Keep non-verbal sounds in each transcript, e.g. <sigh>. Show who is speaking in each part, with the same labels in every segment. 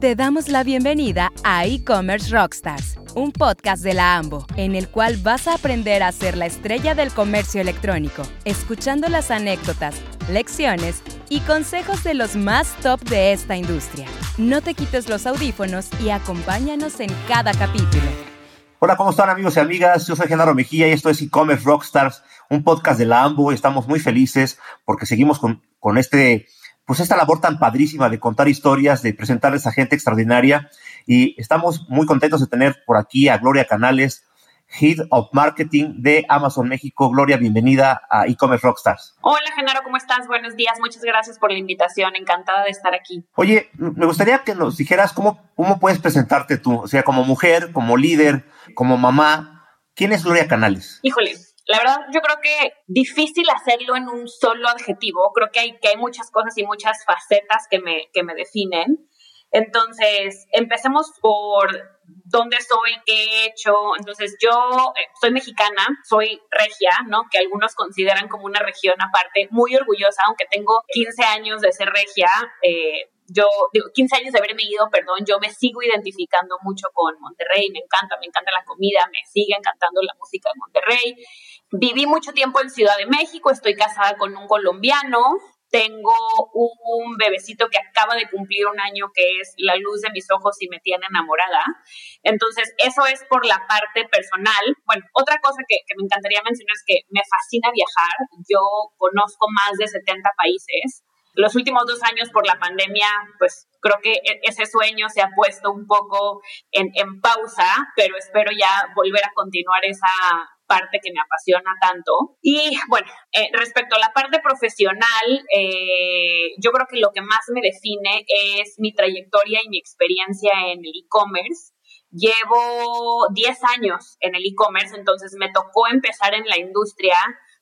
Speaker 1: Te damos la bienvenida a E-Commerce Rockstars, un podcast de la AMBO, en el cual vas a aprender a ser la estrella del comercio electrónico, escuchando las anécdotas, lecciones y consejos de los más top de esta industria. No te quites los audífonos y acompáñanos en cada capítulo.
Speaker 2: Hola, ¿cómo están amigos y amigas? Yo soy Genaro Mejía y esto es E-Commerce Rockstars, un podcast de la AMBO. Estamos muy felices porque seguimos con, con este pues esta labor tan padrísima de contar historias, de presentarles a gente extraordinaria. Y estamos muy contentos de tener por aquí a Gloria Canales, Head of Marketing de Amazon México. Gloria, bienvenida a E-Commerce Rockstars.
Speaker 3: Hola, Genaro, ¿cómo estás? Buenos días, muchas gracias por la invitación, encantada de estar aquí.
Speaker 2: Oye, me gustaría que nos dijeras cómo, cómo puedes presentarte tú, o sea, como mujer, como líder, como mamá. ¿Quién es Gloria Canales?
Speaker 3: Híjole, la verdad, yo creo que difícil hacerlo en un solo adjetivo. Creo que hay, que hay muchas cosas y muchas facetas que me, que me definen. Entonces, empecemos por dónde soy, qué he hecho. Entonces, yo eh, soy mexicana, soy regia, ¿no? Que algunos consideran como una región aparte, muy orgullosa, aunque tengo 15 años de ser regia. Eh, yo digo, 15 años de haberme ido, perdón, yo me sigo identificando mucho con Monterrey, me encanta, me encanta la comida, me sigue encantando la música de Monterrey. Viví mucho tiempo en Ciudad de México, estoy casada con un colombiano, tengo un bebecito que acaba de cumplir un año que es la luz de mis ojos y me tiene enamorada. Entonces, eso es por la parte personal. Bueno, otra cosa que, que me encantaría mencionar es que me fascina viajar. Yo conozco más de 70 países los últimos dos años por la pandemia, pues creo que e-, ese sueño se ha puesto un poco en, pausa, pero espero ya volver a continuar esa parte que me apasiona tanto. Y bueno, eh, respecto a la parte profesional, eh, yo creo que lo que más me define es mi trayectoria y mi experiencia en el e-commerce. Llevo 10 años en el e-commerce, entonces me tocó empezar en la industria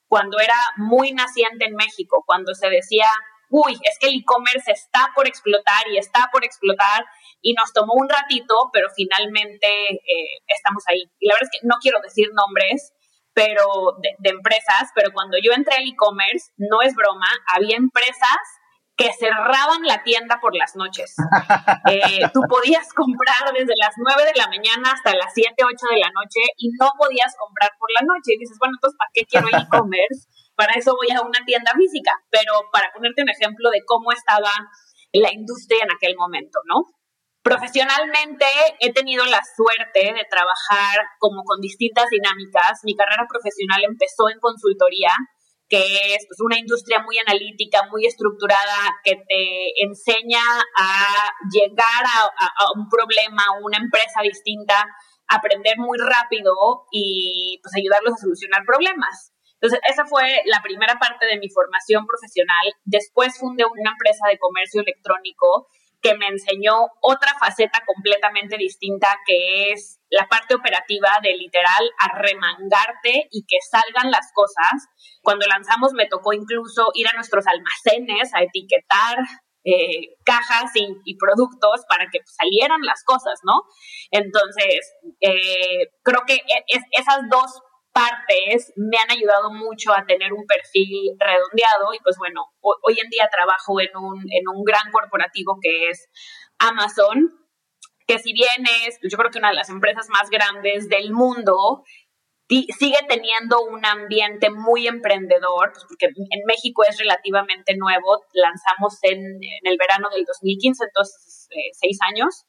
Speaker 3: cuando era muy naciente en México, cuando se decía uy, es que el e-commerce está por explotar y está por explotar y nos tomó un ratito, pero finalmente eh, estamos ahí. Y la verdad es que no quiero decir nombres pero de, empresas, pero cuando yo entré al e-commerce, no es broma, había empresas que cerraban la tienda por las noches. <laughs> Eh, tú podías comprar desde las 9 de la mañana hasta las 7, 8 de la noche y no podías comprar por la noche. Y dices, bueno, entonces, ¿para qué quiero el e-commerce? Para eso voy a una tienda física, pero para ponerte un ejemplo de cómo estaba la industria en aquel momento, ¿no? Profesionalmente he tenido la suerte de trabajar como con distintas dinámicas. Mi carrera profesional empezó en consultoría, que es pues, una industria muy analítica, muy estructurada, que te enseña a llegar a, a un problema, a una empresa distinta, aprender muy rápido y pues ayudarlos a solucionar problemas. Entonces, esa fue la primera parte de mi formación profesional. Después fundé una empresa de comercio electrónico que me enseñó otra faceta completamente distinta, que es la parte operativa de literal arremangarte y que salgan las cosas. Cuando lanzamos me tocó incluso ir a nuestros almacenes a etiquetar eh, cajas y, productos para que salieran las cosas, ¿no? Entonces, eh, creo que e, esas dos partes me han ayudado mucho a tener un perfil redondeado y pues bueno, hoy en día trabajo en un, en un gran corporativo que es Amazon, que si bien es, yo creo que una de las empresas más grandes del mundo, sigue teniendo un ambiente muy emprendedor, pues porque en México es relativamente nuevo, lanzamos en, el verano del 2015, entonces eh, seis años,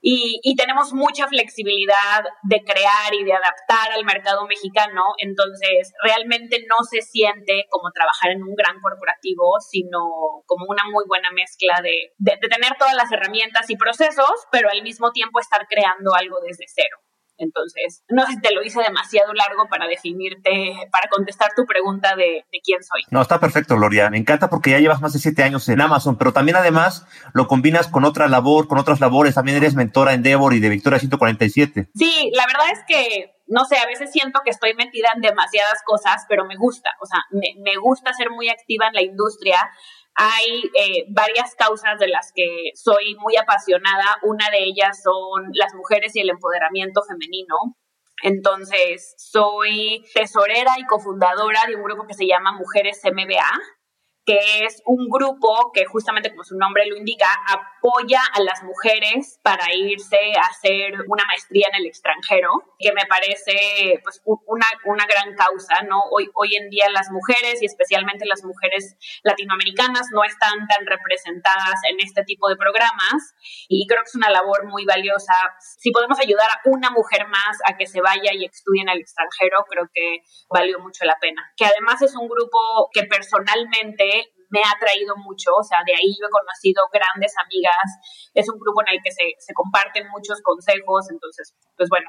Speaker 3: y, tenemos mucha flexibilidad de crear y de adaptar al mercado mexicano, entonces realmente no se siente como trabajar en un gran corporativo, sino como una muy buena mezcla de, de tener todas las herramientas y procesos, pero al mismo tiempo estar creando algo desde cero. Entonces, no sé si te lo hice demasiado largo para definirte, para contestar tu pregunta de, quién soy.
Speaker 2: No, está perfecto, Gloria. Me encanta porque ya llevas más de siete años en Amazon, pero también además lo combinas con otra labor, con otras labores. También eres mentora en Devor y de Victoria 147.
Speaker 3: Sí, la verdad es que no sé, a veces siento que estoy metida en demasiadas cosas, pero me gusta, o sea, me, me gusta ser muy activa en la industria. Hay eh, varias causas de las que soy muy apasionada. Una de ellas son las mujeres y el empoderamiento femenino. Entonces, soy tesorera y cofundadora de un grupo que se llama Mujeres MBA, que es un grupo que justamente como su nombre lo indica, apoya a las mujeres para irse a hacer una maestría en el extranjero, que me parece pues una, una gran causa, ¿no? Hoy, hoy en día las mujeres y especialmente las mujeres latinoamericanas no están tan representadas en este tipo de programas y creo que es una labor muy valiosa. Si podemos ayudar a una mujer más a que se vaya y estudie en el extranjero, creo que valió mucho la pena. Que además es un grupo que personalmente me ha traído mucho, o sea, de ahí yo he conocido grandes amigas, es un grupo en el que se, se comparten muchos consejos, entonces, pues bueno,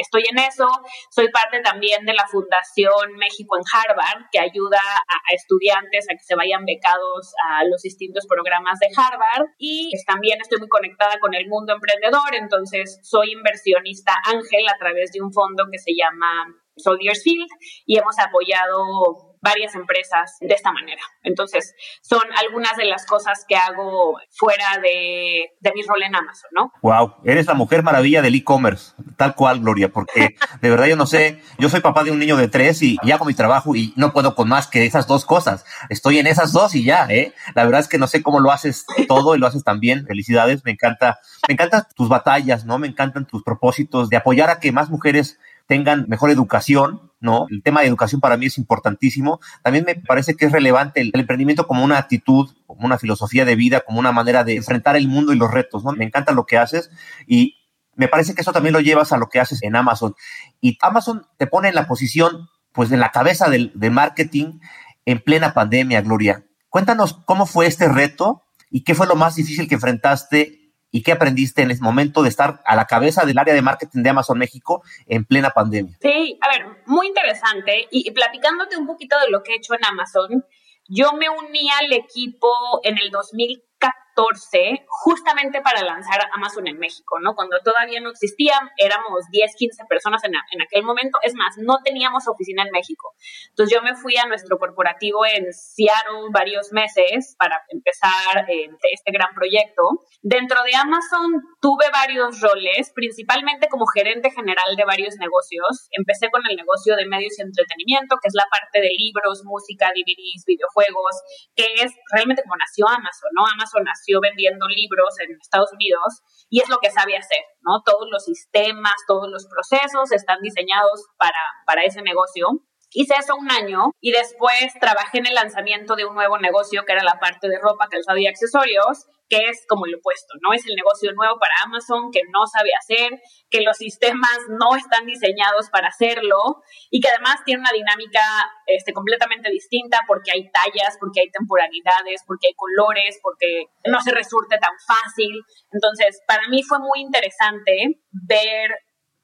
Speaker 3: estoy en eso, soy parte también de la Fundación México en Harvard, que ayuda a, estudiantes a que se vayan becados a los distintos programas de Harvard, y también estoy muy conectada con el mundo emprendedor, entonces soy inversionista ángel a través de un fondo que se llama Soldiers Field, y hemos apoyado varias empresas de esta manera. Entonces, son algunas de las cosas que hago fuera de, mi rol en Amazon, ¿no?
Speaker 2: Wow, eres la mujer maravilla del e-commerce, tal cual, Gloria, porque <laughs> de verdad yo no sé, yo soy papá de un niño de tres y, hago mi trabajo y no puedo con más que esas dos cosas. Estoy en esas dos y ya, ¿eh? La verdad es que no sé cómo lo haces todo y lo haces también. Felicidades, me encanta, me encantan tus batallas, ¿no? Me encantan tus propósitos de apoyar a que más mujeres tengan mejor educación, ¿no? El tema de educación para mí es importantísimo. También me parece que es relevante el, emprendimiento como una actitud, como una filosofía de vida, como una manera de enfrentar el mundo y los retos, ¿no? Me encanta lo que haces y me parece que eso también lo llevas a lo que haces en Amazon. Y Amazon te pone en la posición, pues, en la cabeza del, marketing en plena pandemia, Gloria. Cuéntanos cómo fue este reto y qué fue lo más difícil que enfrentaste y qué aprendiste en ese momento de estar a la cabeza del área de marketing de Amazon México en plena pandemia.
Speaker 3: Sí, a ver, muy interesante. Y, platicándote un poquito de lo que he hecho en Amazon, yo me uní al equipo en el 2014 justamente para lanzar Amazon en México, ¿no? Cuando todavía no existía, éramos 10, 15 personas en, en, aquel momento. Es más, no teníamos oficina en México. Entonces yo me fui a nuestro corporativo en Seattle varios meses para empezar eh, este gran proyecto. Dentro de Amazon tuve varios roles, principalmente como gerente general de varios negocios. Empecé con el negocio de medios y entretenimiento, que es la parte de libros, música, DVDs, videojuegos, que es realmente como nació Amazon, ¿no? Amazon nació vendiendo libros en Estados Unidos y es lo que sabe hacer, ¿no? Todos los sistemas, todos los procesos están diseñados para, para ese negocio. Hice eso un año y después trabajé en el lanzamiento de un nuevo negocio que era la parte de ropa, calzado y accesorios, que es como el opuesto, ¿no? Es el negocio nuevo para Amazon que no sabe hacer, que los sistemas no están diseñados para hacerlo y que además tiene una dinámica este, completamente distinta porque hay tallas, porque hay temporalidades, porque hay colores, porque no se resulte tan fácil. Entonces, para mí fue muy interesante ver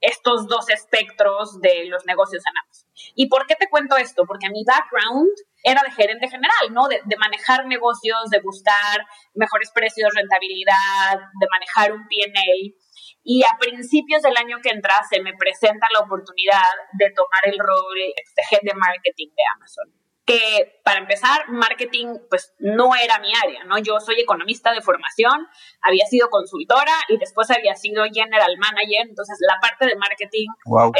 Speaker 3: estos dos espectros de los negocios en Amazon. ¿Y por qué te cuento esto? Porque mi background era de gerente general, ¿no? De, de, manejar negocios, de buscar mejores precios, rentabilidad, de manejar un PNL. Y a principios del año que entra se me presenta la oportunidad de tomar el rol de head de marketing de Amazon que para empezar, marketing pues no era mi área, ¿no? Yo soy economista de formación, había sido consultora y después había sido general manager, entonces la parte de marketing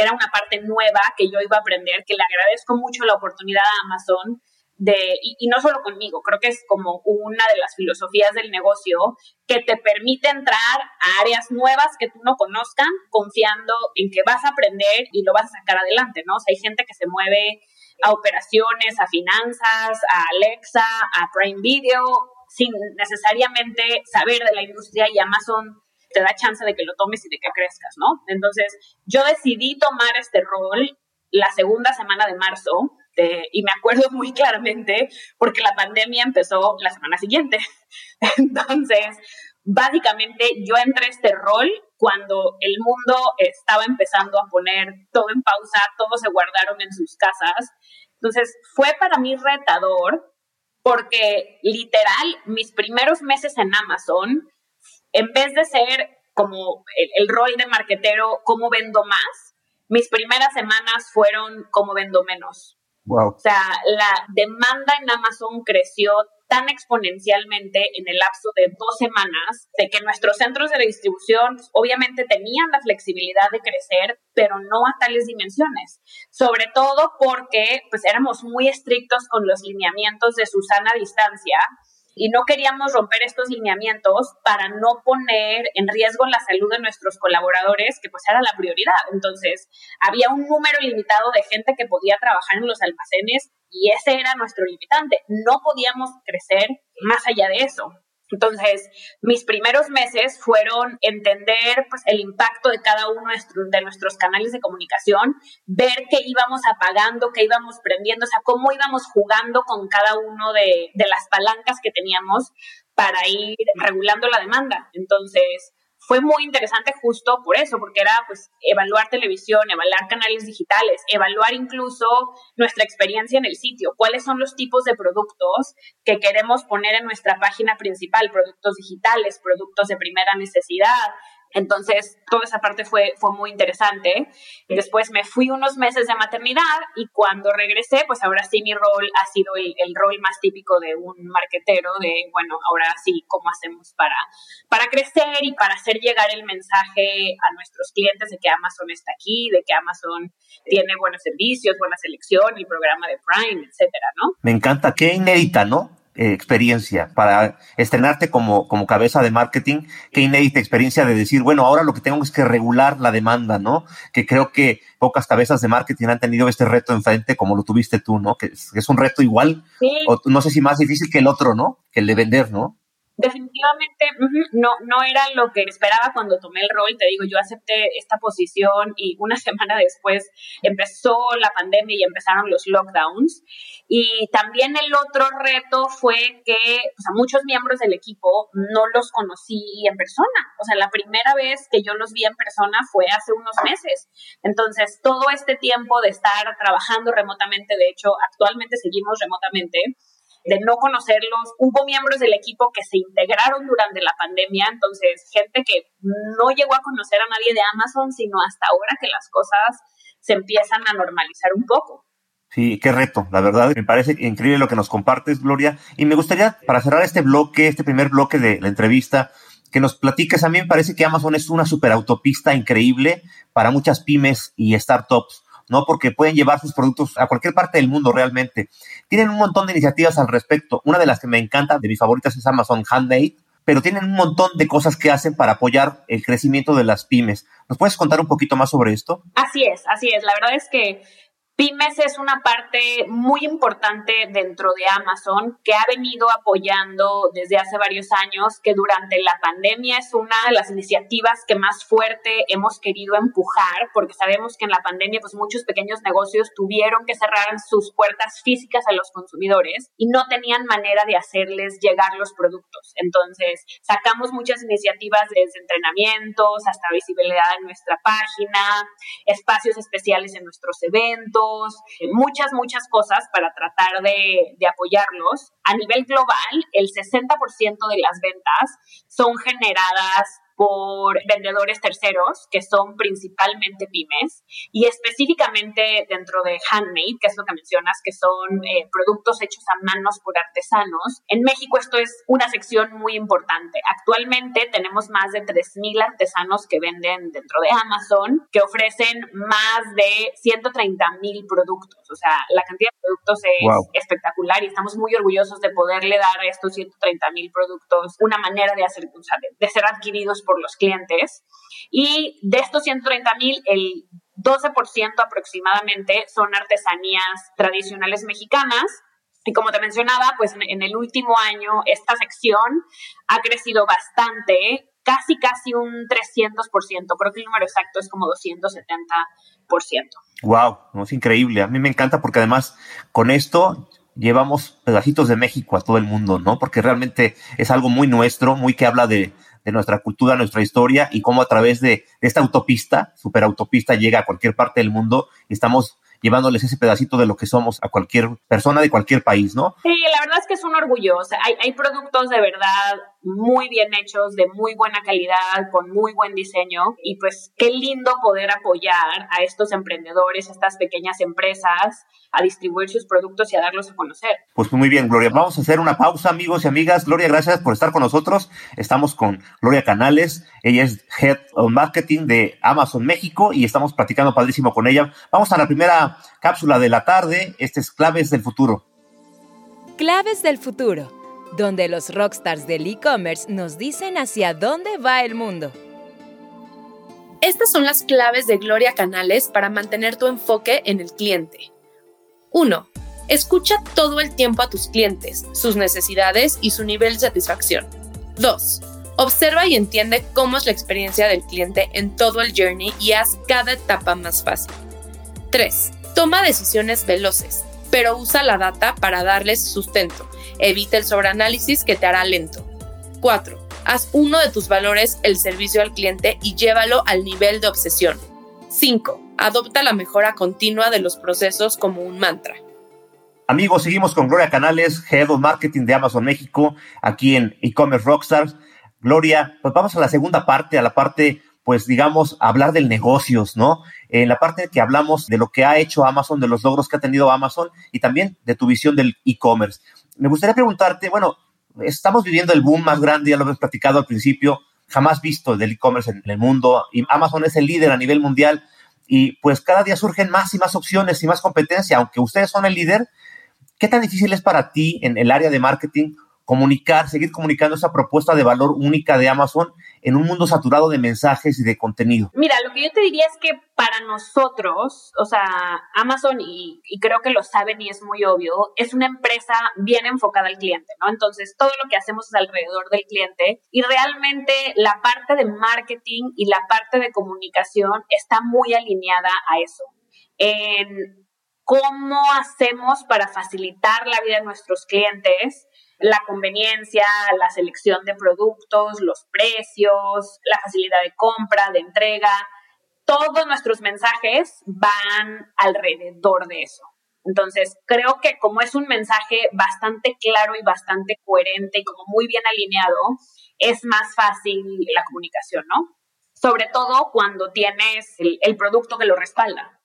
Speaker 3: era una parte nueva que yo iba a aprender, que le agradezco mucho la oportunidad a Amazon de, y, y, no solo conmigo, creo que es como una de las filosofías del negocio que te permite entrar a áreas nuevas que tú no conozcan, confiando en que vas a aprender y lo vas a sacar adelante, ¿no? O sea, hay gente que se mueve a operaciones, a finanzas, a Alexa, a Prime Video, sin necesariamente saber de la industria y Amazon te da chance de que lo tomes y de que crezcas, ¿no? Entonces, yo decidí tomar este rol la segunda semana de marzo y me acuerdo <laughs> muy claramente porque la pandemia empezó la semana siguiente. <laughs> Entonces, básicamente yo entré a este rol cuando el mundo estaba empezando a poner todo en pausa, todos se guardaron en sus casas. Entonces fue para mí retador porque literal mis primeros meses en Amazon, en vez de ser como el, rol de marketero, cómo vendo más, mis primeras semanas fueron cómo vendo menos.
Speaker 2: Wow.
Speaker 3: O sea, la demanda en Amazon creció tan exponencialmente en el lapso de dos semanas, de que nuestros centros de distribución pues, obviamente tenían la flexibilidad de crecer, pero no a tales dimensiones, sobre todo porque pues éramos muy estrictos con los lineamientos de Susana distancia y no queríamos romper estos lineamientos para no poner en riesgo la salud de nuestros colaboradores, que pues era la prioridad. Entonces, había un número limitado de gente que podía trabajar en los almacenes y ese era nuestro limitante. No podíamos crecer más allá de eso. Entonces, mis primeros meses fueron entender pues, el impacto de cada uno de nuestros canales de comunicación, ver qué íbamos apagando, qué íbamos prendiendo, o sea, cómo íbamos jugando con cada uno de, de las palancas que teníamos para ir regulando la demanda. Entonces, fue muy interesante justo por eso, porque era pues evaluar televisión, evaluar canales digitales, evaluar incluso nuestra experiencia en el sitio, cuáles son los tipos de productos que queremos poner en nuestra página principal, productos digitales, productos de primera necesidad, entonces, toda esa parte fue, fue muy interesante. Después me fui unos meses de maternidad y cuando regresé, pues ahora sí mi rol ha sido el, el rol más típico de un marquetero, de, bueno, ahora sí, ¿cómo hacemos para, para crecer y para hacer llegar el mensaje a nuestros clientes de que Amazon está aquí, de que Amazon tiene buenos servicios, buena selección, el programa de Prime, etcétera, ¿no?
Speaker 2: Me encanta, qué inédita, ¿no? Eh, experiencia para estrenarte como, como cabeza de marketing, qué inédita experiencia de decir, bueno, ahora lo que tengo es que regular la demanda, ¿no? Que creo que pocas cabezas de marketing han tenido este reto enfrente como lo tuviste tú, ¿no? Que es, un reto igual, o no sé si más difícil que el otro, ¿no? Que el de vender, ¿no?
Speaker 3: Definitivamente no, no era lo que esperaba cuando tomé el rol. Te digo, yo acepté esta posición y una <laughs> semana después empezó la pandemia y empezaron los lockdowns. Y también el otro reto fue que o sea, muchos miembros del equipo no los conocí en persona. O sea, la primera vez que yo los vi en persona fue hace unos meses. Entonces, todo este tiempo de estar trabajando remotamente, de hecho, actualmente seguimos remotamente, de no conocerlos. Hubo miembros del equipo que se integraron durante la pandemia, entonces gente que no llegó a conocer a nadie de Amazon, sino hasta ahora que las cosas se empiezan a normalizar un poco.
Speaker 2: Sí, qué reto, la verdad. Me parece increíble lo que nos compartes, Gloria. Y me gustaría, para cerrar este bloque, este primer bloque de la entrevista, que nos platiques. A mí me parece que Amazon es una superautopista increíble para muchas pymes y startups. ¿No? Porque pueden llevar sus productos a cualquier parte del mundo realmente. Tienen un montón de iniciativas al respecto. Una de las que me encanta, de mis favoritas, es Amazon Handmade, pero tienen un montón de cosas que hacen para apoyar el crecimiento de las pymes. ¿Nos puedes contar un poquito más sobre esto?
Speaker 3: Así es, así es. La verdad es que Pymes es una parte muy importante dentro de Amazon que ha venido apoyando desde hace varios años, que durante la pandemia es una de las iniciativas que más fuerte hemos querido empujar, porque sabemos que en la pandemia pues muchos pequeños negocios tuvieron que cerrar sus puertas físicas a los consumidores y no tenían manera de hacerles llegar los productos. Entonces, sacamos muchas iniciativas desde entrenamientos hasta visibilidad en nuestra página, espacios especiales en nuestros eventos, muchas, muchas cosas para tratar de, de apoyarlos. A nivel global, el 60% de las ventas son generadas por vendedores terceros, que son principalmente pymes, y específicamente dentro de handmade, que es lo que mencionas, que son eh, productos hechos a manos por artesanos. En México esto es una sección muy importante. Actualmente tenemos más de 3.000 artesanos que venden dentro de Amazon, que ofrecen más de 130.000 productos. O sea, la cantidad de productos es espectacular y estamos muy orgullosos de poderle dar a estos 130.000 productos una manera de, hacer, de ser adquiridos por los clientes. Y de estos 130 mil, el 12% aproximadamente son artesanías tradicionales mexicanas. Y como te mencionaba, pues en el último año esta sección ha crecido bastante, casi, casi un 300%. Creo que el número exacto es como 270%.
Speaker 2: Wow, es increíble. A mí me encanta porque además con esto llevamos pedacitos de México a todo el mundo, ¿no? Porque realmente es algo muy nuestro, muy que habla de, de nuestra cultura, nuestra historia y cómo a través de, esta autopista, superautopista, llega a cualquier parte del mundo y estamos llevándoles ese pedacito de lo que somos a cualquier persona de cualquier país, ¿no?
Speaker 3: Sí, la verdad es que es un orgullo. hay, hay productos de verdad muy bien hechos, de muy buena calidad, con muy buen diseño. Y pues qué lindo poder apoyar a estos emprendedores, a estas pequeñas empresas, a distribuir sus productos y a darlos a conocer.
Speaker 2: Pues muy bien, Gloria. Vamos a hacer una pausa, amigos y amigas. Gloria, gracias por estar con nosotros. Estamos con Gloria Canales. Ella es Head of Marketing de Amazon México y estamos platicando padrísimo con ella. Vamos a la primera cápsula de la tarde. Este es Claves del Futuro.
Speaker 1: Claves del Futuro donde los rockstars del e-commerce nos dicen hacia dónde va el mundo.
Speaker 4: Estas son las claves de Gloria Canales para mantener tu enfoque en el cliente. 1. Escucha todo el tiempo a tus clientes, sus necesidades y su nivel de satisfacción. 2. Observa y entiende cómo es la experiencia del cliente en todo el journey y haz cada etapa más fácil. 3. Toma decisiones veloces, pero usa la data para darles sustento Evita el sobreanálisis que te hará lento. 4. Haz uno de tus valores el servicio al cliente y llévalo al nivel de obsesión. 5. Adopta la mejora continua de los procesos como un mantra.
Speaker 2: Amigos, seguimos con Gloria Canales, Head of Marketing de Amazon México, aquí en e-commerce Rockstars. Gloria, pues vamos a la segunda parte, a la parte, pues digamos, hablar del negocios, ¿no? En la parte que hablamos de lo que ha hecho Amazon, de los logros que ha tenido Amazon y también de tu visión del e-commerce me gustaría preguntarte, bueno, estamos viviendo el boom más grande, ya lo hemos platicado al principio, jamás visto del e-commerce en, el mundo, y Amazon es el líder a nivel mundial, y pues cada día surgen más y más opciones y más competencia, aunque ustedes son el líder, ¿qué tan difícil es para ti en el área de marketing comunicar, seguir comunicando esa propuesta de valor única de Amazon en un mundo saturado de mensajes y de contenido?
Speaker 3: Mira, lo que yo te diría es que para nosotros, o sea, Amazon, y, creo que lo saben y es muy obvio, es una empresa bien enfocada al cliente, ¿no? Entonces, todo lo que hacemos es alrededor del cliente y realmente la parte de marketing y la parte de comunicación está muy alineada a eso. En cómo hacemos para facilitar la vida de nuestros clientes la conveniencia, la selección de productos, los precios, la facilidad de compra, de entrega. Todos nuestros mensajes van alrededor de eso. Entonces, creo que como es un mensaje bastante claro y bastante coherente y como muy bien alineado, es más fácil la comunicación, ¿no? Sobre todo cuando tienes el, el producto que lo respalda.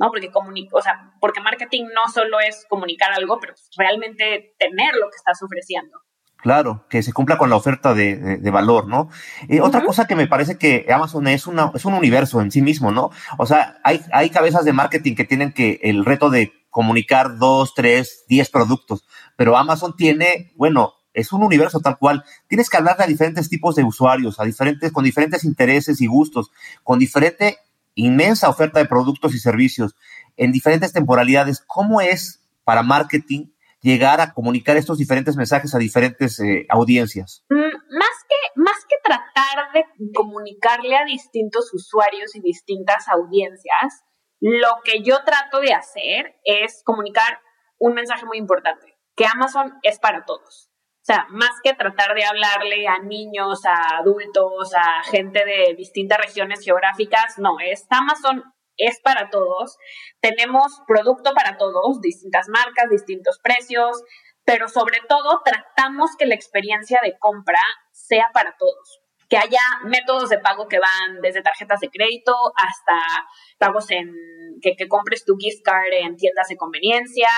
Speaker 3: ¿No? Porque, o sea, porque marketing no solo es comunicar algo, pero realmente tener lo que estás ofreciendo.
Speaker 2: Claro, que se cumpla con la oferta de, valor, ¿no? Y Otra cosa que me parece que Amazon es, una, es un universo en sí mismo, ¿no? O sea, hay, hay cabezas de marketing que tienen que el reto de comunicar dos, tres, diez productos, pero Amazon tiene, bueno, es un universo tal cual. Tienes que hablar a diferentes tipos de usuarios, a diferentes, con diferentes intereses y gustos, con diferente inmensa oferta de productos y servicios en diferentes temporalidades. ¿Cómo es para marketing llegar a comunicar estos diferentes mensajes a diferentes eh, audiencias?
Speaker 3: Mm, más, que, más que tratar de comunicarle a distintos usuarios y distintas audiencias, lo que yo trato de hacer es comunicar un mensaje muy importante, que Amazon es para todos. O sea, más que tratar de hablarle a niños, a adultos, a gente de distintas regiones geográficas, no, es Amazon es para todos. Tenemos producto para todos, distintas marcas, distintos precios, pero sobre todo tratamos que la experiencia de compra sea para todos. Que haya métodos de pago que van desde tarjetas de crédito hasta pagos en que, compres tu gift card en tiendas de conveniencia,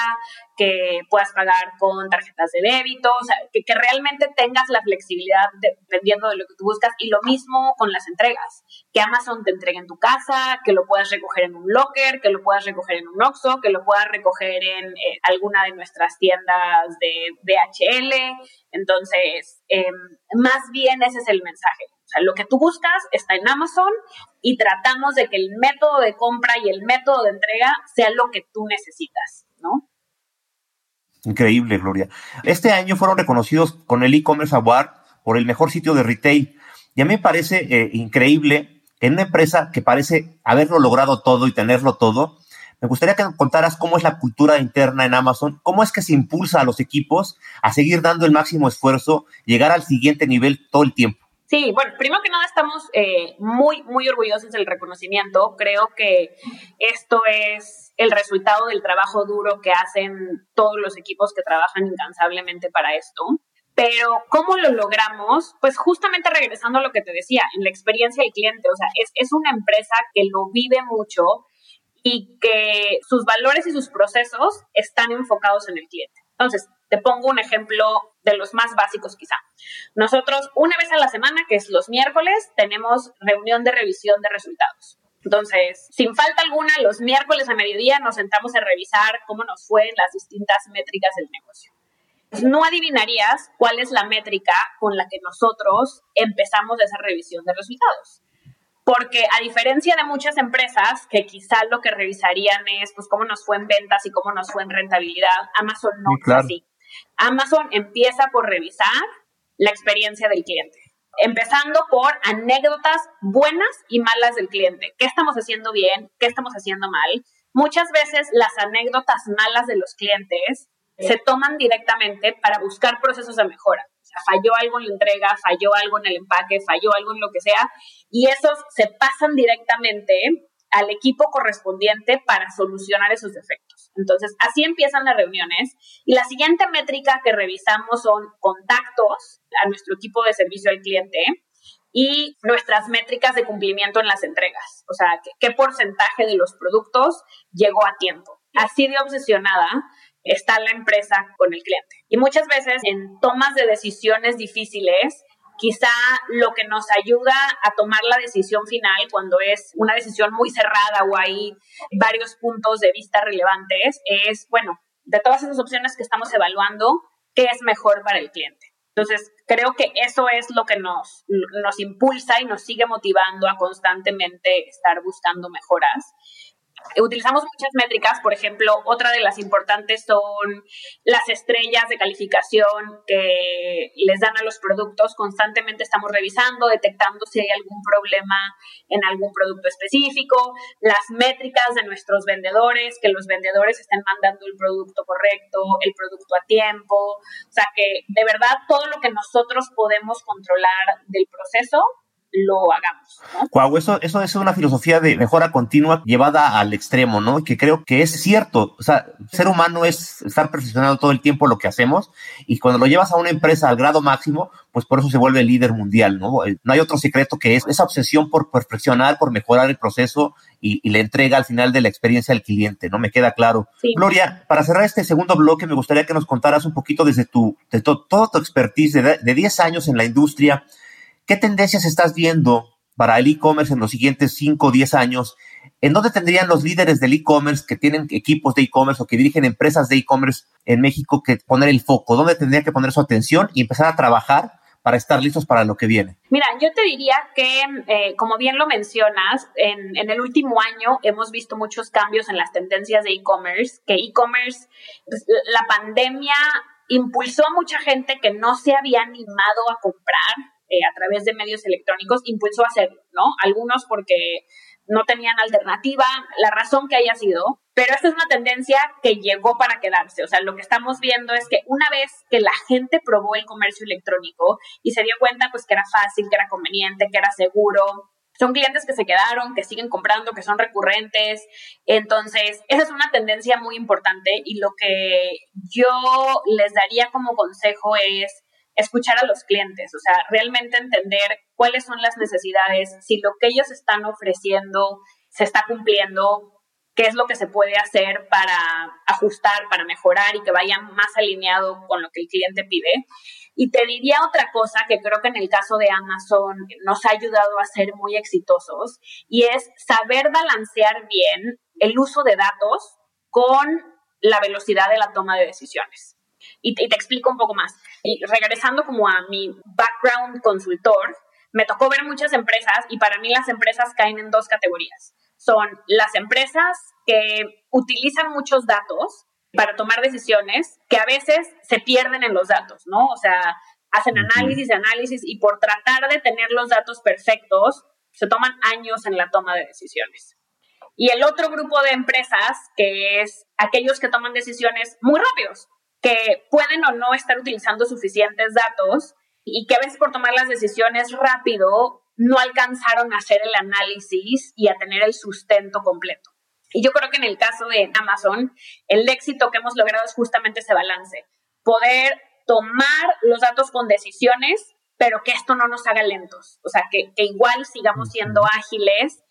Speaker 3: que puedas pagar con tarjetas de débito, o sea, que, realmente tengas la flexibilidad dependiendo de lo que tú buscas. Y lo mismo con las entregas, que Amazon te entregue en tu casa, que lo puedas recoger en un locker, que lo puedas recoger en un Oxxo, que lo puedas recoger en eh, alguna de nuestras tiendas de DHL. Entonces, em, más bien ese es el mensaje sea, lo que tú buscas está en Amazon y tratamos de que el método de compra y el método de entrega sea lo que tú necesitas, ¿no?
Speaker 2: Increíble, Gloria. Este año fueron reconocidos con el e-commerce award por el mejor sitio de retail. Y a mí me parece eh, increíble en una empresa que parece haberlo logrado todo y tenerlo todo, me gustaría que contaras cómo es la cultura interna en Amazon, cómo es que se impulsa a los equipos a seguir dando el máximo esfuerzo, llegar al siguiente nivel todo el tiempo.
Speaker 3: Sí, bueno, primero que nada estamos eh, muy, muy orgullosos del reconocimiento. Creo que esto es el resultado del trabajo duro que hacen todos los equipos que trabajan incansablemente para esto. Pero ¿cómo lo logramos? Pues justamente regresando a lo que te decía, en la experiencia del cliente, o sea, es, es una empresa que lo vive mucho y que sus valores y sus procesos están enfocados en el cliente. Entonces, te pongo un ejemplo de los más básicos quizá. Nosotros una vez a la semana, que es los miércoles, tenemos reunión de revisión de resultados. Entonces, sin falta alguna, los miércoles a mediodía nos sentamos a revisar cómo nos fue las distintas métricas del negocio. No adivinarías cuál es la métrica con la que nosotros empezamos esa revisión de resultados. Porque a diferencia de muchas empresas que quizá lo que revisarían es pues cómo nos fue en ventas y cómo nos fue en rentabilidad, Amazon no es así. Amazon empieza por revisar la experiencia del cliente, empezando por anécdotas buenas y malas del cliente. ¿Qué estamos haciendo bien? ¿Qué estamos haciendo mal? Muchas veces las anécdotas malas de los clientes se toman directamente para buscar procesos de mejora. O sea, falló algo en la entrega, falló algo en el empaque, falló algo en lo que sea, y esos se pasan directamente al equipo correspondiente para solucionar esos defectos. Entonces, así empiezan las reuniones y la siguiente métrica que revisamos son contactos a nuestro equipo de servicio al cliente y nuestras métricas de cumplimiento en las entregas, o sea, qué, porcentaje de los productos llegó a tiempo. Así de obsesionada está la empresa con el cliente. Y muchas veces en tomas de decisiones difíciles, quizá lo que nos ayuda a tomar la decisión final cuando es una decisión muy cerrada o hay varios puntos de vista relevantes es, bueno, de todas esas opciones que estamos evaluando, ¿qué es mejor para el cliente? Entonces, creo que eso es lo que nos, nos impulsa y nos sigue motivando a constantemente estar buscando mejoras utilizamos muchas métricas, por ejemplo, otra de las importantes son las estrellas de calificación que les dan a los productos. Constantemente estamos revisando, detectando si hay algún problema en algún producto específico, las métricas de nuestros vendedores, que los vendedores estén mandando el producto correcto, el producto a tiempo, o sea que de verdad todo lo que nosotros podemos controlar del proceso lo hagamos.
Speaker 2: ¿no? eso, eso es una filosofía de mejora continua llevada al extremo, ¿no? Que creo que es cierto. O sea, ser humano es estar perfeccionando todo el tiempo lo que hacemos y cuando lo llevas a una empresa al grado máximo, pues por eso se vuelve líder mundial, ¿no? Eh, no hay otro secreto que es esa obsesión por perfeccionar, por mejorar el proceso y, y la entrega al final de la experiencia del cliente, ¿no? Me queda claro. Gloria, para cerrar este segundo bloque, me gustaría que nos contaras un poquito desde tu, de toda tu expertise de, de 10 años en la industria, ¿Qué tendencias estás viendo para el e-commerce en los siguientes 5 o 10 años? ¿En dónde tendrían los líderes del e-commerce que tienen equipos de e-commerce o que dirigen empresas de e-commerce en México que poner el foco? ¿Dónde tendrían que poner su atención y empezar a trabajar para estar listos para lo que viene?
Speaker 3: Mira, yo te diría que, eh, como bien lo mencionas, en, el último año hemos visto muchos cambios en las tendencias de e-commerce, que e-commerce, pues, la pandemia impulsó a mucha gente que no se había animado a comprar eh, a través de medios electrónicos impulsó a hacerlo, ¿no? Algunos porque no tenían alternativa, la razón que haya sido, pero esta es una tendencia que llegó para quedarse. O sea, lo que estamos viendo es que una vez que la gente probó el comercio electrónico y se dio cuenta pues que era fácil, que era conveniente, que era seguro, son clientes que se quedaron, que siguen comprando, que son recurrentes. Entonces, esa es una tendencia muy importante y lo que yo les daría como consejo es escuchar a los clientes, o sea, realmente entender cuáles son las necesidades, si lo que ellos están ofreciendo se está cumpliendo, qué es lo que se puede hacer para ajustar, para mejorar y que vaya más alineado con lo que el cliente pide. Y te diría otra cosa que creo que en el caso de Amazon nos ha ayudado a ser muy exitosos y es saber balancear bien el uso de datos con la velocidad de la toma de decisiones. Y te, explico un poco más. Y regresando como a mi background consultor, me tocó ver muchas empresas y para mí las empresas caen en dos categorías. Son las empresas que utilizan muchos datos para tomar decisiones que a veces se pierden en los datos, ¿no? O sea, hacen análisis, análisis y por tratar de tener los datos perfectos, se toman años en la toma de decisiones. Y el otro grupo de empresas, que es aquellos que toman decisiones muy rápidos, que pueden o no estar utilizando suficientes datos y que a veces por tomar las decisiones rápido no alcanzaron a hacer el análisis y a tener el sustento completo. Y yo creo que en el caso de Amazon, el éxito que hemos logrado es justamente ese balance, poder tomar los datos con decisiones, pero que esto no nos haga lentos, o sea, que, que igual sigamos siendo ágiles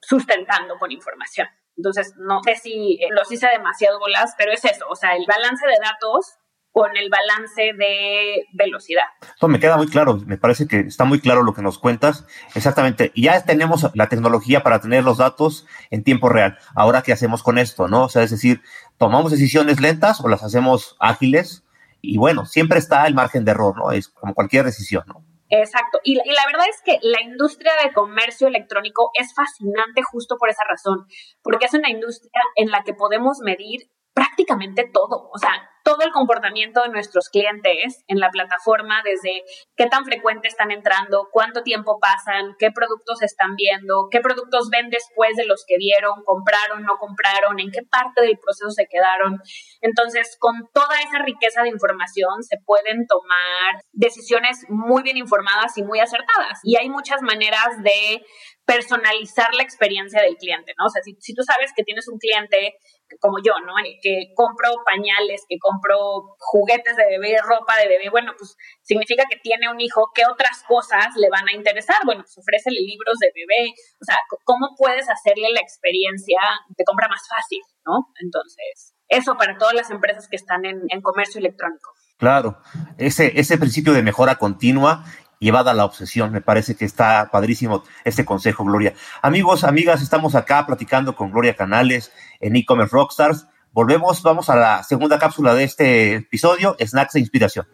Speaker 3: sustentando con información. Entonces, no sé si los hice demasiado bolas, pero es eso, o sea, el balance de datos con el balance de velocidad.
Speaker 2: Esto me queda muy claro, me parece que está muy claro lo que nos cuentas. Exactamente, ya tenemos la tecnología para tener los datos en tiempo real. Ahora, ¿qué hacemos con esto? ¿No? O sea, es decir, tomamos decisiones lentas o las hacemos ágiles y bueno, siempre está el margen de error, ¿no? Es como cualquier decisión, ¿no?
Speaker 3: Exacto. Y, y, la verdad es que la industria de comercio electrónico es fascinante justo por esa razón, porque es una industria en la que podemos medir prácticamente todo, o sea, todo el comportamiento de nuestros clientes en la plataforma, desde qué tan frecuente están entrando, cuánto tiempo pasan, qué productos están viendo, qué productos ven después de los que vieron, compraron, no compraron, en qué parte del proceso se quedaron. Entonces, con toda esa riqueza de información se pueden tomar decisiones muy bien informadas y muy acertadas. Y hay muchas maneras de personalizar la experiencia del cliente, ¿no? O sea, si, si tú sabes que tienes un cliente como yo, ¿no? Que compro pañales, que compro juguetes de bebé, ropa de bebé, bueno, pues significa que tiene un hijo, ¿qué otras cosas le van a interesar? Bueno, pues ofrécele libros de bebé, o sea, ¿cómo puedes hacerle la experiencia de compra más fácil, ¿no? Entonces, eso para todas las empresas que están en, en comercio electrónico.
Speaker 2: Claro, ese, ese principio de mejora continua llevada a la obsesión. Me parece que está padrísimo este consejo, Gloria. Amigos, amigas, estamos acá platicando con Gloria Canales en e-commerce Rockstars. Volvemos, vamos a la segunda cápsula de este episodio, Snacks de Inspiración.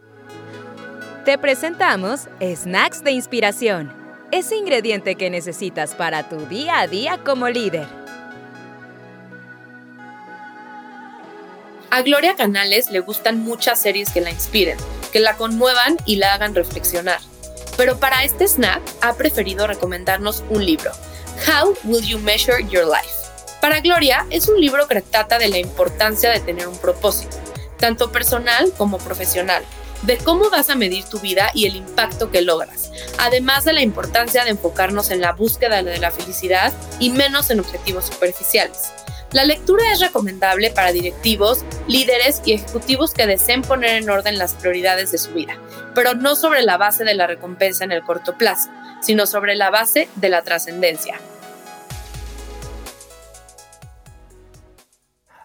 Speaker 1: Te presentamos Snacks de Inspiración, ese ingrediente que necesitas para tu día a día como líder.
Speaker 4: A Gloria Canales le gustan muchas series que la inspiren, que la conmuevan y la hagan reflexionar. Pero para este snack ha preferido recomendarnos un libro, How Will You Measure Your Life? Para Gloria es un libro que trata de la importancia de tener un propósito, tanto personal como profesional, de cómo vas a medir tu vida y el impacto que logras, además de la importancia de enfocarnos en la búsqueda de la felicidad y menos en objetivos superficiales. La lectura es recomendable para directivos, líderes y ejecutivos que deseen poner en orden las prioridades de su vida, pero no sobre la base de la recompensa en el corto plazo, sino sobre la base de la trascendencia.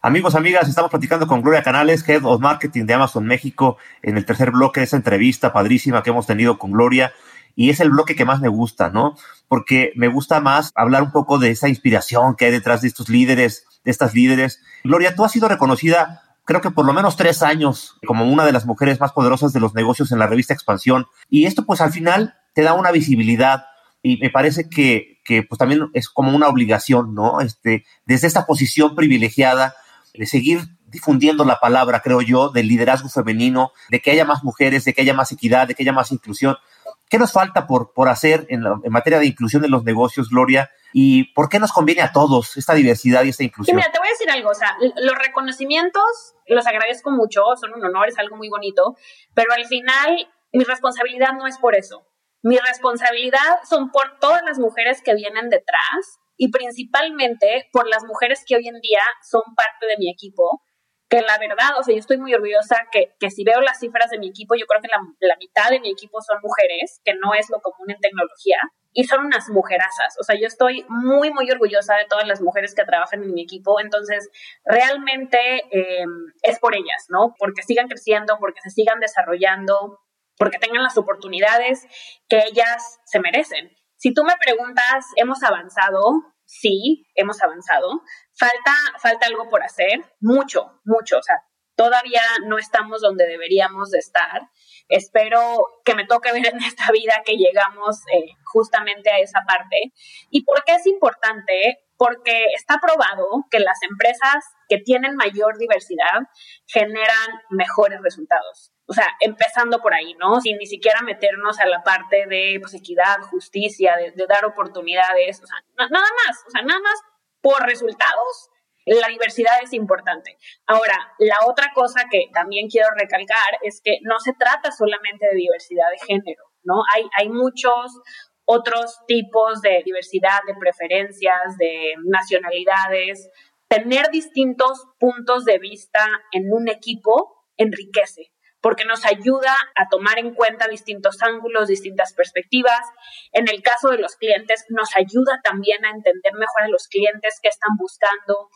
Speaker 2: Amigos, amigas, estamos platicando con Gloria Canales, Head of Marketing de Amazon México, en el tercer bloque de esa entrevista padrísima que hemos tenido con Gloria y es el bloque que más me gusta, ¿no? Porque me gusta más hablar un poco de esa inspiración que hay detrás de estos líderes, de estas líderes. Gloria, tú has sido reconocida creo que por lo menos tres años como una de las mujeres más poderosas de los negocios en la revista Expansión. Y esto pues al final te da una visibilidad y me parece que, que pues también es como una obligación, ¿no? Este, desde esta posición privilegiada de seguir difundiendo la palabra, creo yo, del liderazgo femenino, de que haya más mujeres, de que haya más equidad, de que haya más inclusión. ¿Qué nos falta por, por hacer en, materia de inclusión en los negocios, Gloria? ¿Y por qué nos conviene a todos esta diversidad y esta inclusión?
Speaker 3: mira, te voy a decir algo, o sea, los reconocimientos los agradezco mucho, son un honor, es algo muy bonito, pero al final mi responsabilidad no es por eso. Mi responsabilidad son por todas las mujeres que vienen detrás y principalmente por las mujeres que hoy en día son parte de mi equipo que la verdad, o sea, yo estoy muy orgullosa que, que si veo las cifras de mi equipo, yo creo que la, la, mitad de mi equipo son mujeres, que no es lo común en tecnología, y son unas mujerazas. O sea, yo estoy muy, muy orgullosa de todas las mujeres que trabajan en mi equipo, entonces realmente eh, es por ellas, ¿no? Porque sigan creciendo, porque se sigan desarrollando, porque tengan las oportunidades que ellas se merecen. Si tú me preguntas, ¿hemos avanzado? sí, hemos avanzado. Falta, falta algo por hacer, mucho, mucho. O sea, todavía no estamos donde deberíamos de estar. Espero que me toque ver en esta vida que llegamos eh, justamente a esa parte. ¿Y por qué es importante? Porque está probado que las empresas que tienen mayor diversidad generan mejores resultados o sea, empezando por ahí, ¿no? Sin ni siquiera meternos a la parte de pues, equidad, justicia, de, dar oportunidades, o sea, nada más, o sea, nada más por resultados, la diversidad es importante. Ahora, la otra cosa que también quiero recalcar es que no se trata solamente de diversidad de género, ¿no? Hay, hay muchos otros tipos de diversidad, de preferencias, de nacionalidades. Tener distintos puntos de vista en un equipo enriquece porque nos ayuda a tomar en cuenta distintos ángulos, distintas perspectivas. En el caso de los clientes, nos ayuda también a entender mejor a los clientes que están buscando,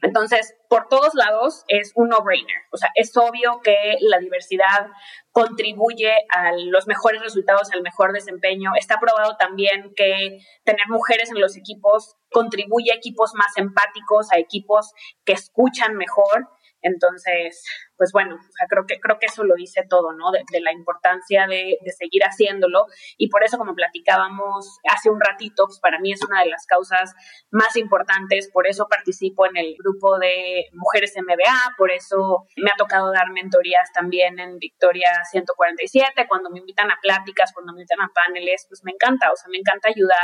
Speaker 3: entonces, por todos lados es un no-brainer. O sea, es obvio que la diversidad contribuye a los mejores resultados, al mejor desempeño. Está probado también que tener mujeres en los equipos contribuye a equipos más empáticos, a equipos que escuchan mejor. Entonces, pues bueno, creo que creo que eso lo dice todo, ¿no? De, la importancia de, seguir haciéndolo. Y por eso, como platicábamos hace un ratito, pues para mí es una de las causas más importantes. Por eso participo en el grupo de mujeres MBA, por eso me ha tocado dar mentorías también en Victoria 147, cuando me invitan a pláticas, cuando me invitan a paneles, pues me encanta, o sea, me encanta ayudar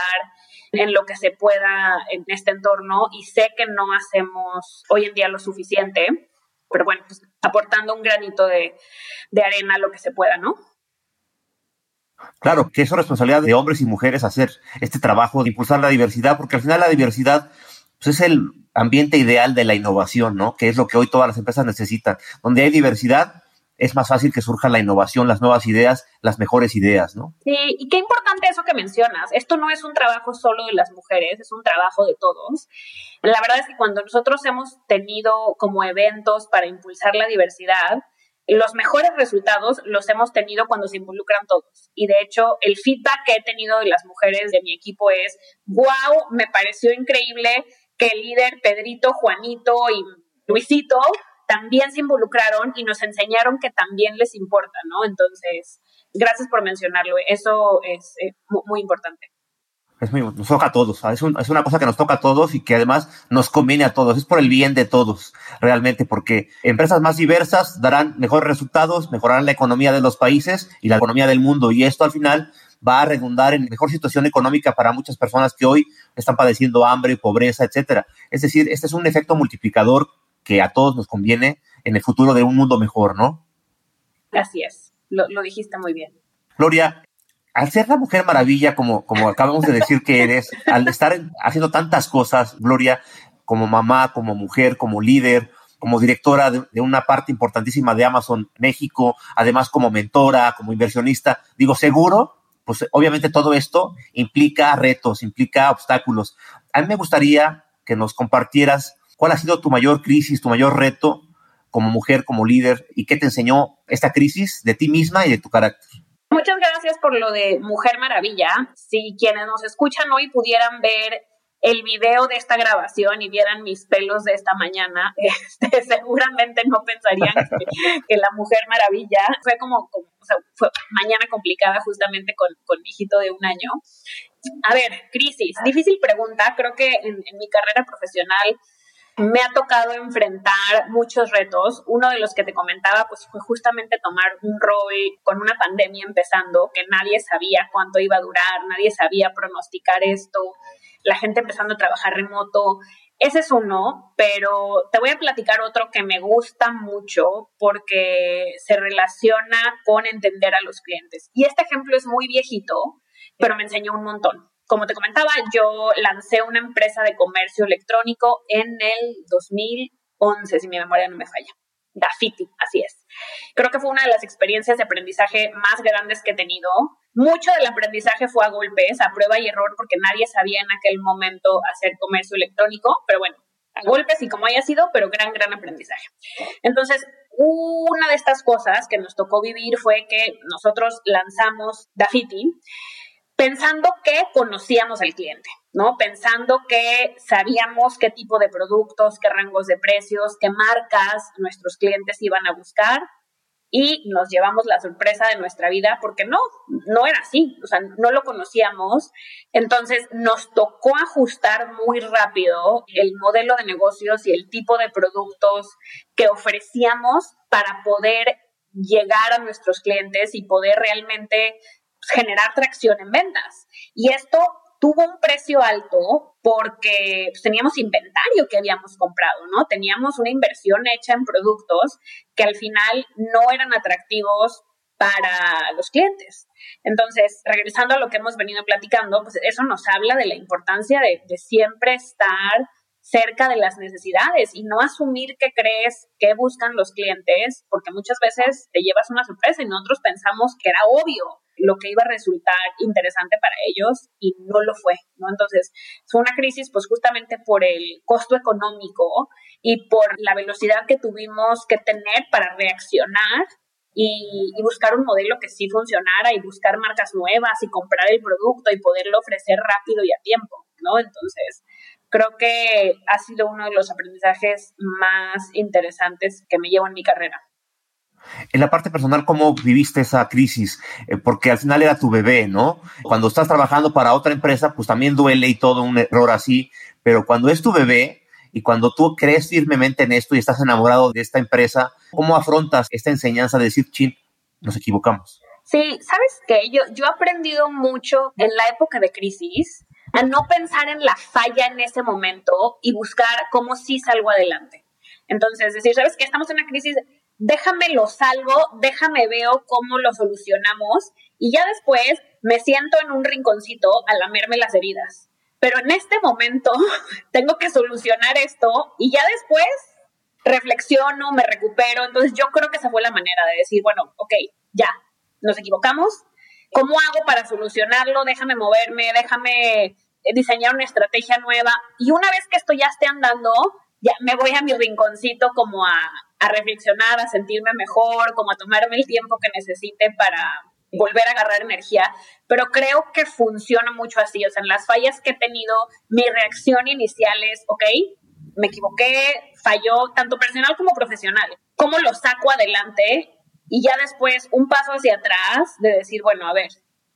Speaker 3: en lo que se pueda en este entorno. Y sé que no hacemos hoy en día lo suficiente pero bueno, pues aportando un granito de, arena a lo que se pueda, ¿no?
Speaker 2: Claro, que es responsabilidad de hombres y mujeres hacer este trabajo de impulsar la diversidad, porque al final la diversidad pues, es el ambiente ideal de la innovación, ¿no? Que es lo que hoy todas las empresas necesitan. Donde hay diversidad, es más fácil que surja la innovación, las nuevas ideas, las mejores ideas, ¿no?
Speaker 3: Sí, y qué importante eso que mencionas. Esto no es un trabajo solo de las mujeres, es un trabajo de todos. La verdad es que cuando nosotros hemos tenido como eventos para impulsar la diversidad, los mejores resultados los hemos tenido cuando se involucran todos. Y de hecho, el feedback que he tenido de las mujeres de mi equipo es, wow, me pareció increíble que el líder Pedrito, Juanito y Luisito también se involucraron y nos enseñaron que también les importa, ¿no? Entonces, gracias por mencionarlo, eso es eh, muy, importante.
Speaker 2: Es muy, nos toca a todos, es, es, una cosa que nos toca a todos y que además nos conviene a todos, es por el bien de todos, realmente, porque empresas más diversas darán mejores resultados, mejorarán la economía de los países y la economía del mundo, y esto al final va a redundar en mejor situación económica para muchas personas que hoy están padeciendo hambre, pobreza, etcétera. Es decir, este es un efecto multiplicador que a todos nos conviene en el futuro de un mundo mejor, ¿no?
Speaker 3: Así es, lo, dijiste muy bien.
Speaker 2: Gloria, al ser la mujer maravilla, como, como acabamos de decir que eres, <laughs> al estar haciendo tantas cosas, Gloria, como mamá, como mujer, como líder, como directora de, de, una parte importantísima de Amazon México, además como mentora, como inversionista, digo, seguro, pues obviamente todo esto implica retos, implica obstáculos. A mí me gustaría que nos compartieras ¿Cuál ha sido tu mayor crisis, tu mayor reto como mujer, como líder? ¿Y qué te enseñó esta crisis de ti misma y de tu carácter?
Speaker 3: Muchas gracias por lo de Mujer Maravilla. Si quienes nos escuchan hoy pudieran ver el video de esta grabación y vieran mis pelos de esta mañana, <laughs> este, seguramente no pensarían que, la Mujer Maravilla fue como, o sea, fue mañana complicada justamente con, con, mi hijito de un año. A ver, crisis, difícil pregunta. Creo que en mi carrera profesional me ha tocado enfrentar muchos retos. Uno de los que te comentaba, pues fue justamente tomar un rol con una pandemia empezando, que nadie sabía cuánto iba a durar, nadie sabía pronosticar esto, la gente empezando a trabajar remoto. Ese es uno, pero te voy a platicar otro que me gusta mucho porque se relaciona con entender a los clientes. Y este ejemplo es muy viejito, pero me enseñó un montón como te comentaba, yo lancé una empresa de comercio electrónico en el 2011, si mi memoria no me falla. Dafiti, así es. Creo que fue una de las experiencias de aprendizaje más grandes que he tenido. Mucho del aprendizaje fue a golpes, a prueba y error, porque nadie sabía en aquel momento hacer comercio electrónico, pero bueno, a golpes y como haya sido, pero gran, gran aprendizaje. Entonces, una de estas cosas que nos tocó vivir fue que nosotros lanzamos Dafiti pensando que conocíamos al cliente, ¿no? Pensando que sabíamos qué tipo de productos, qué rangos de precios, qué marcas nuestros clientes iban a buscar y nos llevamos la sorpresa de nuestra vida porque no, no era así, o sea, no lo conocíamos. Entonces nos tocó ajustar muy rápido el modelo de negocios y el tipo de productos que ofrecíamos para poder llegar a nuestros clientes y poder realmente generar tracción en ventas. Y esto tuvo un precio alto porque pues, teníamos inventario que habíamos comprado, ¿no? Teníamos una inversión hecha en productos que al final no eran atractivos para los clientes. Entonces, regresando a lo que hemos venido platicando, pues eso nos habla de la importancia de, de siempre estar cerca de las necesidades y no asumir que crees que buscan los clientes, porque muchas veces te llevas una sorpresa y nosotros pensamos que era obvio lo que iba a resultar interesante para ellos y no lo fue, ¿no? Entonces, fue una crisis pues justamente por el costo económico y por la velocidad que tuvimos que tener para reaccionar y, buscar un modelo que sí funcionara y buscar marcas nuevas y comprar el producto y poderlo ofrecer rápido y a tiempo, ¿no? Entonces, creo que ha sido uno de los aprendizajes más interesantes que me llevo en mi carrera.
Speaker 2: En la parte personal, ¿cómo viviste esa crisis? Eh, porque al final era tu bebé, ¿no? Cuando estás trabajando para otra empresa, pues también duele y todo un error así, pero cuando es tu bebé y cuando tú crees firmemente en esto y estás enamorado de esta empresa, ¿cómo afrontas esta enseñanza de decir, chin, nos equivocamos?
Speaker 3: Sí, ¿sabes qué? Yo, yo he aprendido mucho en la época de crisis a no pensar en la falla en ese momento y buscar cómo sí salgo adelante. Entonces, decir, ¿sabes qué? Estamos en una crisis, déjame lo salgo, déjame veo cómo lo solucionamos y ya después me siento en un rinconcito a lamerme las heridas. Pero en este momento <laughs> tengo que solucionar esto y ya después reflexiono, me recupero. Entonces yo creo que esa fue la manera de decir, bueno, ok, ya, nos equivocamos. ¿Cómo hago para solucionarlo? Déjame moverme, déjame diseñar una estrategia nueva y una vez que esto ya esté andando, ya me voy a mi rinconcito como a, a reflexionar, a sentirme mejor, como a tomarme el tiempo que necesite para volver a agarrar energía, pero creo que funciona mucho así, o sea, en las fallas que he tenido, mi reacción inicial es, ok, me equivoqué, falló tanto personal como profesional, ¿cómo lo saco adelante? Y ya después un paso hacia atrás de decir, bueno, a ver,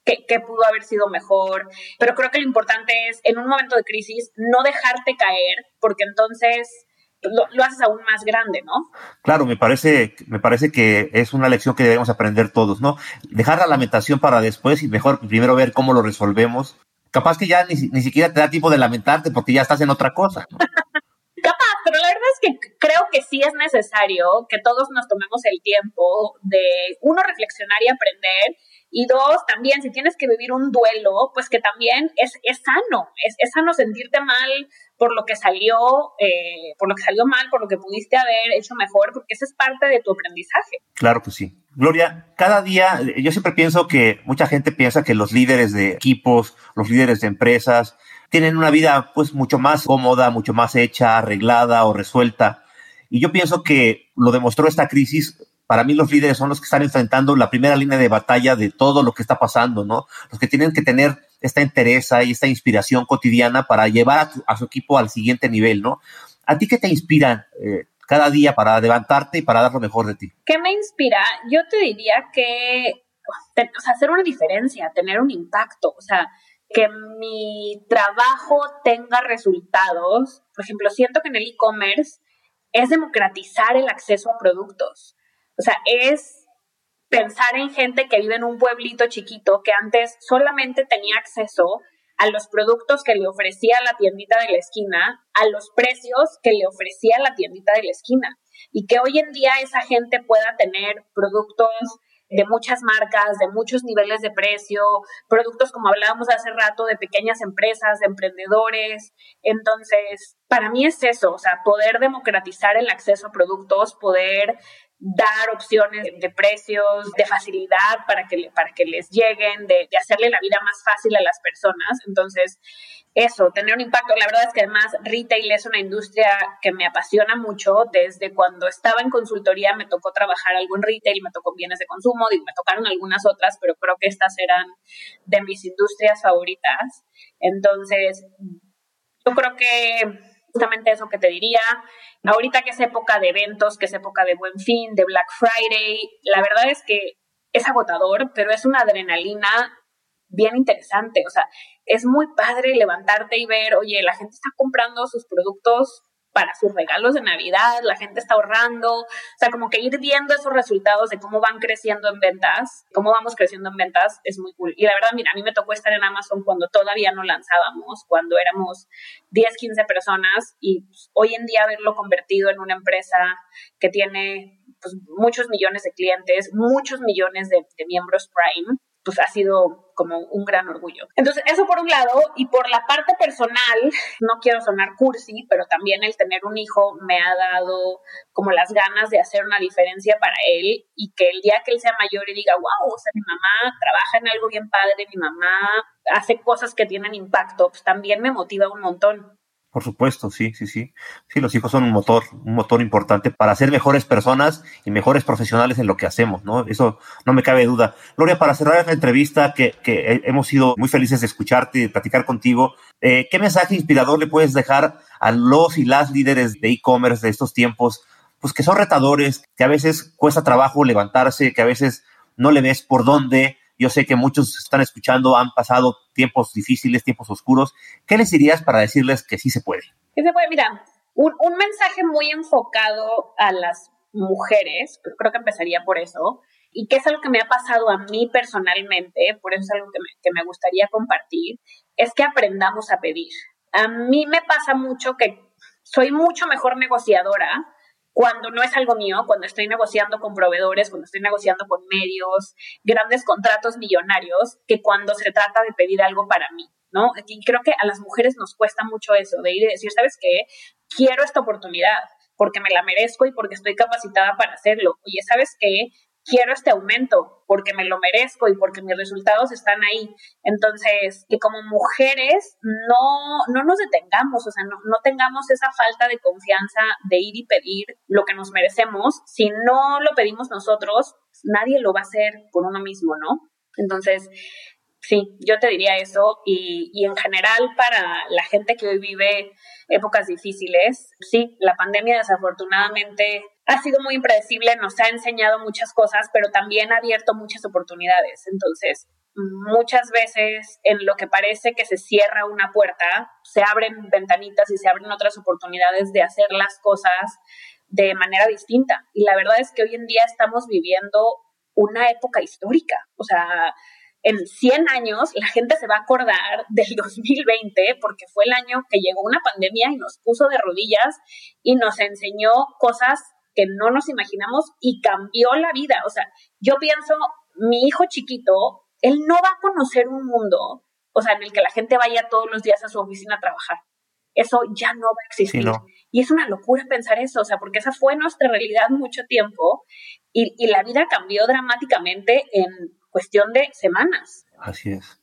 Speaker 3: qué, pudo haber sido mejor. Pero creo que lo importante es, en un momento de crisis, no dejarte caer, porque entonces lo, haces aún más grande, ¿no?
Speaker 2: Claro, me parece, me parece que es una lección que debemos aprender todos, ¿no? Dejar la lamentación para después y mejor primero ver cómo lo resolvemos. Capaz que ya ni, ni siquiera te da tiempo de lamentarte porque ya estás en otra cosa. <laughs>
Speaker 3: Capaz, pero la verdad es que creo que sí es necesario que todos nos tomemos el tiempo de, uno, reflexionar y aprender, y dos, también si tienes que vivir un duelo, pues que también es, es sano, es, es sano sentirte mal por lo que salió, eh, por lo que salió mal, por lo que pudiste haber hecho mejor, porque eso es parte de tu aprendizaje.
Speaker 2: Claro que sí. Gloria, cada día, yo siempre pienso que mucha gente piensa que los líderes de equipos, los líderes de empresas, tienen una vida pues mucho más cómoda, mucho más hecha, arreglada o resuelta. Y yo pienso que lo demostró esta crisis para mí los líderes son los que están enfrentando la primera línea de batalla de todo lo que está pasando, ¿no? Los que tienen que tener esta interés y esta inspiración cotidiana para llevar a, su equipo al siguiente nivel, ¿no? ¿A ti qué te inspira eh, cada día para levantarte y para dar lo mejor de ti?
Speaker 3: ¿Qué me inspira? Yo te diría que o sea, hacer una diferencia, tener un impacto, o sea, que mi trabajo tenga resultados. Por ejemplo, siento que en el e-commerce es democratizar el acceso a productos. O sea, es pensar en gente que vive en un pueblito chiquito que antes solamente tenía acceso a los productos que le ofrecía la tiendita de la esquina, a los precios que le ofrecía la tiendita de la esquina. Y que hoy en día esa gente pueda tener productos de muchas marcas, de muchos niveles de precio, productos como hablábamos hace rato de pequeñas empresas, de emprendedores. Entonces, para mí es eso, o sea, poder democratizar el acceso a productos, poder dar opciones de precios, de facilidad para que, para que les lleguen, de, hacerle la vida más fácil a las personas. Entonces, eso, tener un impacto. La verdad es que además retail es una industria que me apasiona mucho. Desde cuando estaba en consultoría me tocó trabajar algo en retail, me tocó bienes de consumo, me tocaron algunas otras, pero creo que estas eran de mis industrias favoritas. Entonces, yo creo que justamente eso que te diría. Ahorita que es época de eventos, que es época de buen fin, de Black Friday, la verdad es que es agotador, pero es una adrenalina bien interesante. O sea, es muy padre levantarte y ver, oye, la gente está comprando sus productos para sus regalos de Navidad, la gente está ahorrando, o sea, como que ir viendo esos resultados de cómo van creciendo en ventas, cómo vamos creciendo en ventas, es muy cool. Y la verdad, mira, a mí me tocó estar en Amazon cuando todavía no lanzábamos, cuando éramos 10, 15 personas y pues, hoy en día haberlo convertido en una empresa que tiene pues, muchos millones de clientes, muchos millones de, de miembros Prime, pues ha sido como un gran orgullo. Entonces, eso por un lado, y por la parte personal, no quiero sonar cursi, pero también el tener un hijo me ha dado como las ganas de hacer una diferencia para él y que el día que él sea mayor y diga, wow, o sea, mi mamá trabaja en algo bien padre, mi mamá hace cosas que tienen impacto, pues también me motiva un montón.
Speaker 2: Por supuesto, sí, sí, sí. Sí, los hijos son un motor, un motor importante para ser mejores personas y mejores profesionales en lo que hacemos, ¿no? Eso no me cabe duda. Gloria, para cerrar la entrevista, que, que hemos sido muy felices de escucharte y de platicar contigo, eh, ¿qué mensaje inspirador le puedes dejar a los y las líderes de e-commerce de estos tiempos, pues que son retadores, que a veces cuesta trabajo levantarse, que a veces no le ves por dónde, yo sé que muchos están escuchando, han pasado tiempos difíciles, tiempos oscuros. ¿Qué les dirías para decirles que sí se puede?
Speaker 3: Sí se puede, mira, un, mensaje muy enfocado a las mujeres, creo que empezaría por eso, y que es algo que me ha pasado a mí personalmente, por eso es algo que que me gustaría compartir, es que aprendamos a pedir. A mí me pasa mucho que soy mucho mejor negociadora cuando no es algo mío, cuando estoy negociando con proveedores, cuando estoy negociando con medios, grandes contratos millonarios, que cuando se trata de pedir algo para mí, ¿no? Y creo que a las mujeres nos cuesta mucho eso, de ir y decir, ¿sabes qué? Quiero esta oportunidad porque me la merezco y porque estoy capacitada para hacerlo. Oye, ¿sabes qué? Quiero este aumento porque me lo merezco y porque mis resultados están ahí. Entonces, que como mujeres no, no nos detengamos, o sea, no, no tengamos esa falta de confianza de ir y pedir lo que nos merecemos. Si no lo pedimos nosotros, nadie lo va a hacer por uno mismo, ¿no? Entonces, sí, yo te diría eso y, y en general para la gente que hoy vive épocas difíciles, sí, la pandemia desafortunadamente ha sido muy impredecible, nos ha enseñado muchas cosas, pero también ha abierto muchas oportunidades. Entonces, muchas veces en lo que parece que se cierra una puerta, se abren ventanitas y se abren otras oportunidades de hacer las cosas de manera distinta. Y la verdad es que hoy en día estamos viviendo una época histórica. O sea, en 100 años la gente se va a acordar del 2020 porque fue el año que llegó una pandemia y nos puso de rodillas y nos enseñó cosas que no nos imaginamos y cambió la vida. O sea, yo pienso, mi hijo chiquito, él no va a conocer un mundo, o sea, en el que la gente vaya todos los días a su oficina a trabajar. Eso ya no va a existir. Y es una locura pensar eso, o sea, porque esa fue nuestra realidad mucho tiempo y, y la vida cambió dramáticamente en cuestión de semanas.
Speaker 2: Así es.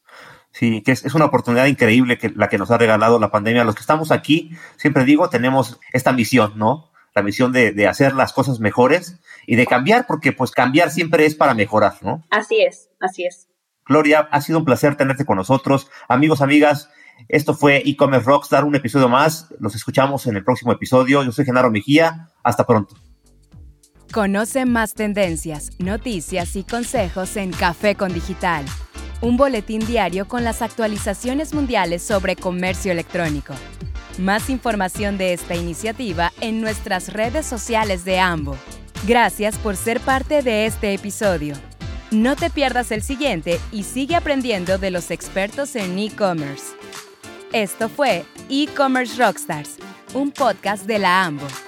Speaker 2: Sí, que es, es, una oportunidad increíble que la que nos ha regalado la pandemia. Los que estamos aquí, siempre digo, tenemos esta misión, ¿no? La misión de, hacer las cosas mejores y de cambiar, porque pues cambiar siempre es para mejorar, ¿no?
Speaker 3: Así es, así es.
Speaker 2: Gloria, ha sido un placer tenerte con nosotros. Amigos, amigas, esto fue e-commerce Rockstar, un episodio más. Los escuchamos en el próximo episodio. Yo soy Genaro Mejía. Hasta pronto.
Speaker 1: Conoce más tendencias, noticias y consejos en Café con Digital, un boletín diario con las actualizaciones mundiales sobre comercio electrónico. Más información de esta iniciativa en nuestras redes sociales de AMBO. Gracias por ser parte de este episodio. No te pierdas el siguiente y sigue aprendiendo de los expertos en e-commerce. Esto fue E-Commerce Rockstars, un podcast de la AMBO.